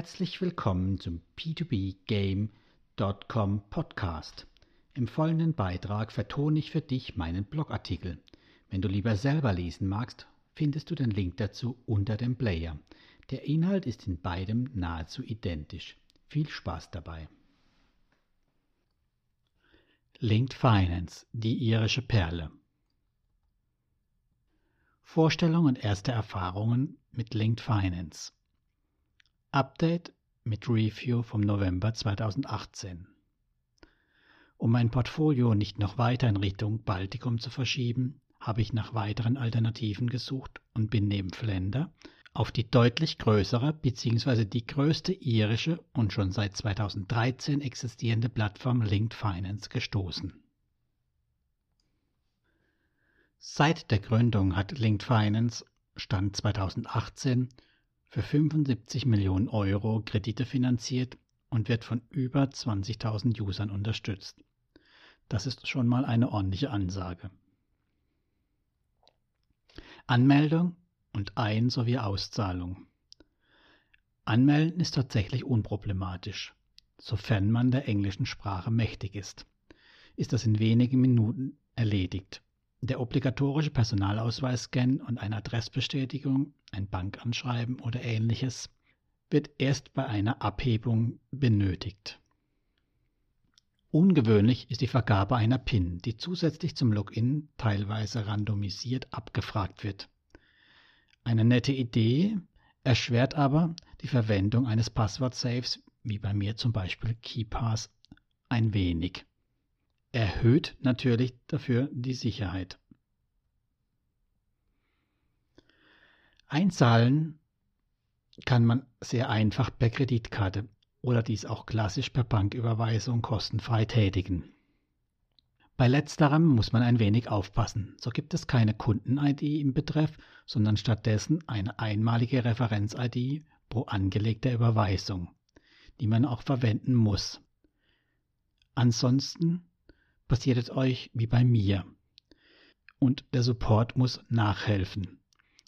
Herzlich willkommen zum P2P-Game.com Podcast. Im folgenden Beitrag vertone ich für dich meinen Blogartikel. Wenn du lieber selber lesen magst, findest du den Link dazu unter dem Player. Der Inhalt ist in beidem nahezu identisch. Viel Spaß dabei. Linked Finance, die irische Perle. Vorstellung und erste Erfahrungen mit Linked Finance. Update mit Review vom November 2018. Um mein Portfolio nicht noch weiter in Richtung Baltikum zu verschieben, habe ich nach weiteren Alternativen gesucht und bin neben Flender auf die deutlich größere bzw. die größte irische und schon seit 2013 existierende Plattform Linked Finance gestoßen. Seit der Gründung hat Linked Finance Stand 2018 für 75 Millionen Euro Kredite finanziert und wird von über 20.000 Usern unterstützt. Das ist schon mal eine ordentliche Ansage. Anmeldung und Ein- sowie Auszahlung. Anmelden ist tatsächlich unproblematisch, sofern man der englischen Sprache mächtig ist. Ist das in wenigen Minuten erledigt. Der obligatorische Personalausweisscan und eine Adressbestätigung, ein Bankanschreiben oder ähnliches wird erst bei einer Abhebung benötigt. Ungewöhnlich ist die Vergabe einer PIN, die zusätzlich zum Login teilweise randomisiert abgefragt wird. Eine nette Idee, erschwert aber die Verwendung eines Passwort-Saves, wie bei mir zum Beispiel KeyPass, ein wenig erhöht natürlich dafür die Sicherheit. Einzahlen kann man sehr einfach per Kreditkarte oder dies auch klassisch per Banküberweisung kostenfrei tätigen. Bei letzterem muss man ein wenig aufpassen. So gibt es keine Kunden-ID im Betreff, sondern stattdessen eine einmalige Referenz-ID pro angelegter Überweisung, die man auch verwenden muss. Ansonsten passiert es euch wie bei mir. Und der Support muss nachhelfen.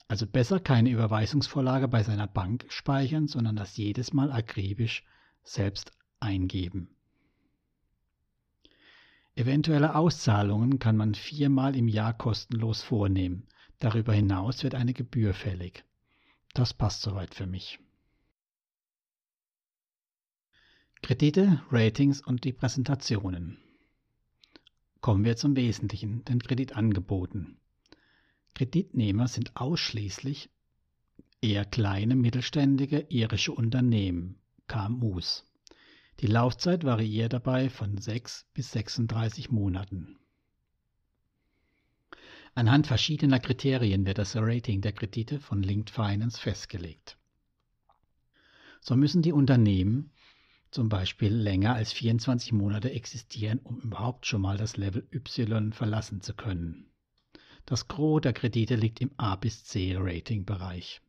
Also besser keine Überweisungsvorlage bei seiner Bank speichern, sondern das jedes Mal akribisch selbst eingeben. Eventuelle Auszahlungen kann man viermal im Jahr kostenlos vornehmen. Darüber hinaus wird eine Gebühr fällig. Das passt soweit für mich. Kredite, Ratings und die Präsentationen. Kommen wir zum Wesentlichen, den Kreditangeboten. Kreditnehmer sind ausschließlich eher kleine mittelständige irische Unternehmen, KMUs. Die Laufzeit variiert dabei von 6 bis 36 Monaten. Anhand verschiedener Kriterien wird das Rating der Kredite von Linked Finance festgelegt. So müssen die Unternehmen zum Beispiel länger als 24 Monate existieren, um überhaupt schon mal das Level Y verlassen zu können. Das Gros der Kredite liegt im A bis C Rating-Bereich.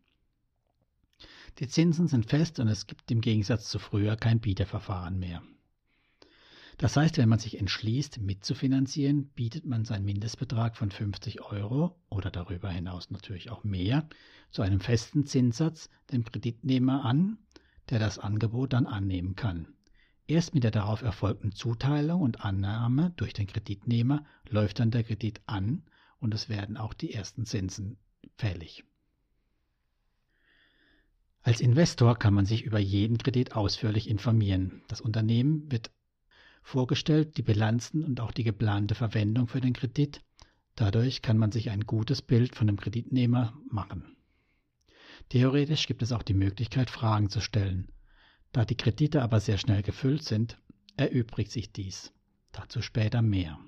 Die Zinsen sind fest und es gibt im Gegensatz zu früher kein Bieterverfahren mehr. Das heißt, wenn man sich entschließt, mitzufinanzieren, bietet man seinen Mindestbetrag von 50 Euro oder darüber hinaus natürlich auch mehr zu einem festen Zinssatz dem Kreditnehmer an der das Angebot dann annehmen kann. Erst mit der darauf erfolgten Zuteilung und Annahme durch den Kreditnehmer läuft dann der Kredit an und es werden auch die ersten Zinsen fällig. Als Investor kann man sich über jeden Kredit ausführlich informieren. Das Unternehmen wird vorgestellt, die Bilanzen und auch die geplante Verwendung für den Kredit. Dadurch kann man sich ein gutes Bild von dem Kreditnehmer machen. Theoretisch gibt es auch die Möglichkeit, Fragen zu stellen. Da die Kredite aber sehr schnell gefüllt sind, erübrigt sich dies. Dazu später mehr.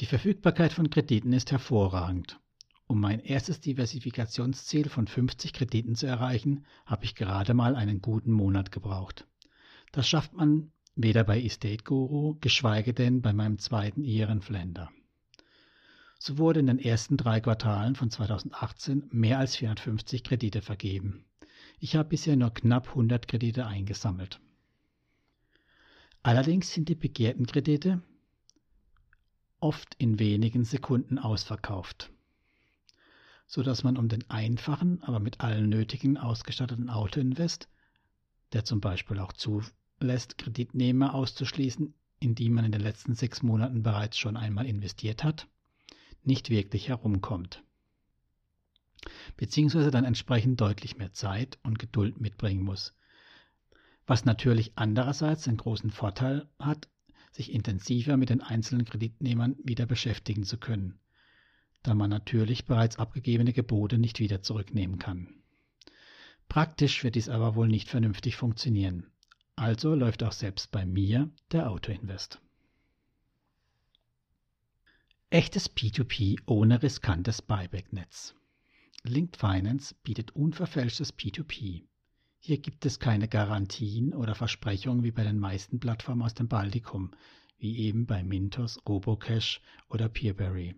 Die Verfügbarkeit von Krediten ist hervorragend. Um mein erstes Diversifikationsziel von 50 Krediten zu erreichen, habe ich gerade mal einen guten Monat gebraucht. Das schafft man weder bei Estate Guru, geschweige denn bei meinem zweiten Iren Flender. So wurde in den ersten drei Quartalen von 2018 mehr als 450 Kredite vergeben. Ich habe bisher nur knapp 100 Kredite eingesammelt. Allerdings sind die begehrten Kredite oft in wenigen Sekunden ausverkauft. so dass man um den einfachen, aber mit allen nötigen ausgestatteten Autoinvest, der zum Beispiel auch zulässt, Kreditnehmer auszuschließen, in die man in den letzten sechs Monaten bereits schon einmal investiert hat, nicht wirklich herumkommt. Beziehungsweise dann entsprechend deutlich mehr Zeit und Geduld mitbringen muss. Was natürlich andererseits den großen Vorteil hat, sich intensiver mit den einzelnen Kreditnehmern wieder beschäftigen zu können, da man natürlich bereits abgegebene Gebote nicht wieder zurücknehmen kann. Praktisch wird dies aber wohl nicht vernünftig funktionieren. Also läuft auch selbst bei mir der Autoinvest. Echtes P2P ohne riskantes Buyback-Netz. Linked Finance bietet unverfälschtes P2P. Hier gibt es keine Garantien oder Versprechungen wie bei den meisten Plattformen aus dem Baltikum, wie eben bei Mintos, Robocash oder Peerberry,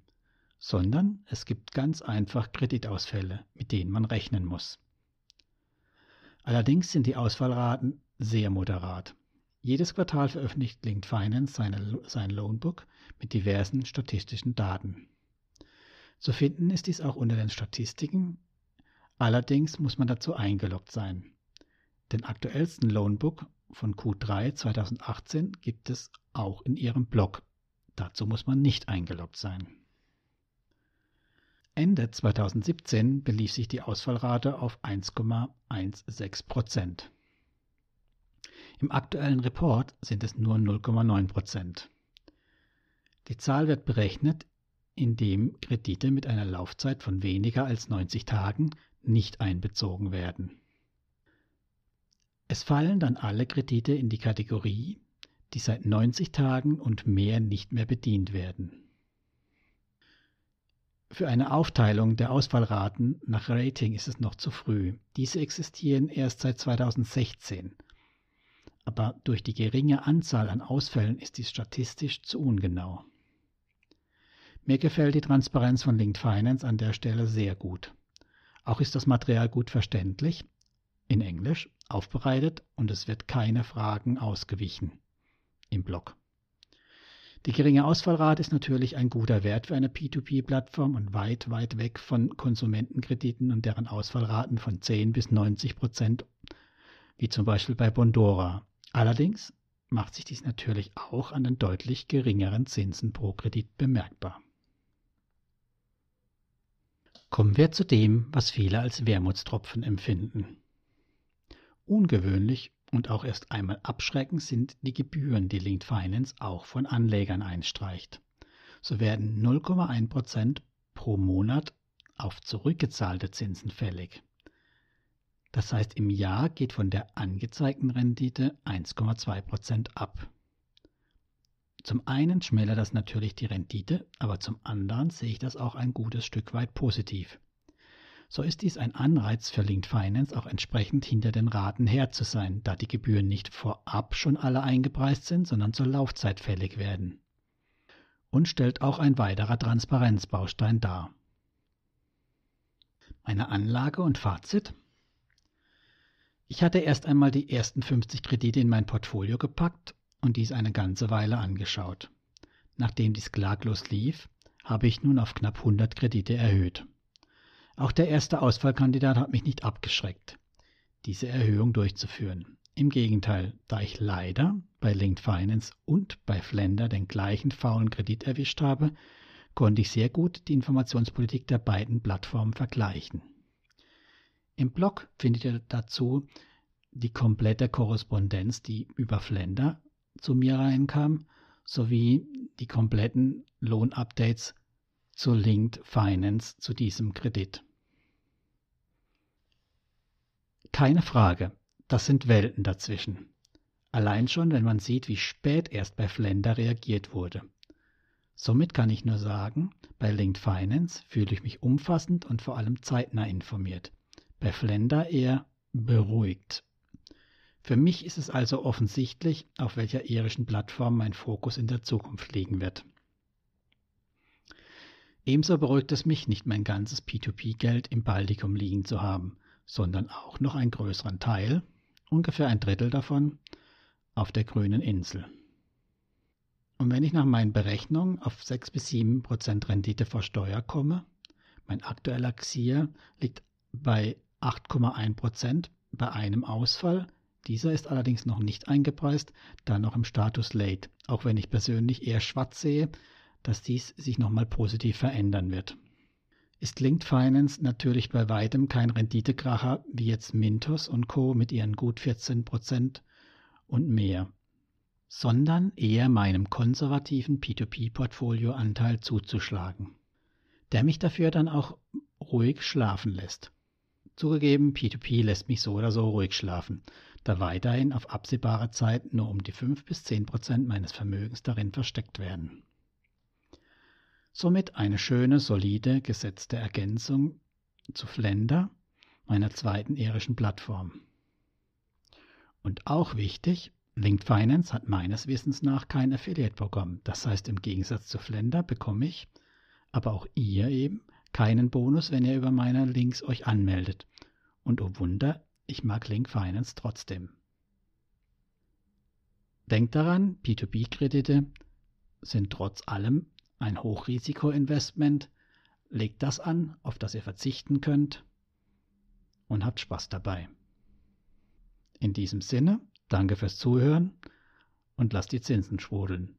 sondern es gibt ganz einfach Kreditausfälle, mit denen man rechnen muss. Allerdings sind die Ausfallraten sehr moderat. Jedes Quartal veröffentlicht Linked Finance seine, sein Loanbook mit diversen statistischen Daten. Zu finden ist dies auch unter den Statistiken, allerdings muss man dazu eingeloggt sein. Den aktuellsten Loanbook von Q3 2018 gibt es auch in Ihrem Blog. Dazu muss man nicht eingeloggt sein. Ende 2017 belief sich die Ausfallrate auf 1,16 Prozent. Im aktuellen Report sind es nur 0,9 Prozent. Die Zahl wird berechnet, indem Kredite mit einer Laufzeit von weniger als 90 Tagen nicht einbezogen werden. Es fallen dann alle Kredite in die Kategorie, die seit 90 Tagen und mehr nicht mehr bedient werden. Für eine Aufteilung der Ausfallraten nach Rating ist es noch zu früh. Diese existieren erst seit 2016. Aber durch die geringe Anzahl an Ausfällen ist dies statistisch zu ungenau. Mir gefällt die Transparenz von Linked Finance an der Stelle sehr gut. Auch ist das Material gut verständlich, in Englisch aufbereitet und es wird keine Fragen ausgewichen im Blog. Die geringe Ausfallrate ist natürlich ein guter Wert für eine P2P-Plattform und weit, weit weg von Konsumentenkrediten und deren Ausfallraten von 10 bis 90 Prozent, wie zum Beispiel bei Bondora. Allerdings macht sich dies natürlich auch an den deutlich geringeren Zinsen pro Kredit bemerkbar. Kommen wir zu dem, was viele als Wermutstropfen empfinden. Ungewöhnlich und auch erst einmal abschreckend sind die Gebühren, die Linked Finance auch von Anlegern einstreicht. So werden 0,1% pro Monat auf zurückgezahlte Zinsen fällig. Das heißt, im Jahr geht von der angezeigten Rendite 1,2% ab. Zum einen schmälert das natürlich die Rendite, aber zum anderen sehe ich das auch ein gutes Stück weit positiv so ist dies ein Anreiz für Linked Finance, auch entsprechend hinter den Raten her zu sein, da die Gebühren nicht vorab schon alle eingepreist sind, sondern zur Laufzeit fällig werden. Und stellt auch ein weiterer Transparenzbaustein dar. Meine Anlage und Fazit? Ich hatte erst einmal die ersten 50 Kredite in mein Portfolio gepackt und dies eine ganze Weile angeschaut. Nachdem dies klaglos lief, habe ich nun auf knapp 100 Kredite erhöht. Auch der erste Ausfallkandidat hat mich nicht abgeschreckt, diese Erhöhung durchzuführen. Im Gegenteil, da ich leider bei Linked Finance und bei Flender den gleichen faulen Kredit erwischt habe, konnte ich sehr gut die Informationspolitik der beiden Plattformen vergleichen. Im Blog findet ihr dazu die komplette Korrespondenz, die über Flender zu mir reinkam, sowie die kompletten Lohnupdates zu Linked Finance zu diesem Kredit. Keine Frage, das sind Welten dazwischen. Allein schon, wenn man sieht, wie spät erst bei Flender reagiert wurde. Somit kann ich nur sagen, bei Linked Finance fühle ich mich umfassend und vor allem zeitnah informiert. Bei Flender eher beruhigt. Für mich ist es also offensichtlich, auf welcher irischen Plattform mein Fokus in der Zukunft liegen wird. Ebenso beruhigt es mich, nicht mein ganzes P2P-Geld im Baltikum liegen zu haben, sondern auch noch einen größeren Teil, ungefähr ein Drittel davon, auf der grünen Insel. Und wenn ich nach meinen Berechnungen auf 6 bis 7 Prozent Rendite vor Steuer komme, Mein aktueller XIR liegt bei 8,1 Prozent bei einem Ausfall. Dieser ist allerdings noch nicht eingepreist, da noch im Status Late, auch wenn ich persönlich eher schwarz sehe, dass dies sich nochmal positiv verändern wird. Ist Linked Finance natürlich bei weitem kein Renditekracher wie jetzt Mintos und Co. mit ihren gut 14 Prozent und mehr, sondern eher meinem konservativen P2P-Portfolioanteil zuzuschlagen, der mich dafür dann auch ruhig schlafen lässt. Zugegeben, P2P lässt mich so oder so ruhig schlafen, da weiterhin auf absehbare Zeit nur um die 5 bis 10 Prozent meines Vermögens darin versteckt werden. Somit eine schöne, solide, gesetzte Ergänzung zu Flender, meiner zweiten irischen Plattform. Und auch wichtig, Linked Finance hat meines Wissens nach kein Affiliate-Programm. Das heißt, im Gegensatz zu Flender bekomme ich, aber auch ihr eben, keinen Bonus, wenn ihr über meine Links euch anmeldet. Und oh Wunder, ich mag Link Finance trotzdem. Denkt daran, P2P-Kredite sind trotz allem ein Hochrisiko-Investment. Legt das an, auf das ihr verzichten könnt und habt Spaß dabei. In diesem Sinne, danke fürs Zuhören und lasst die Zinsen schwudeln.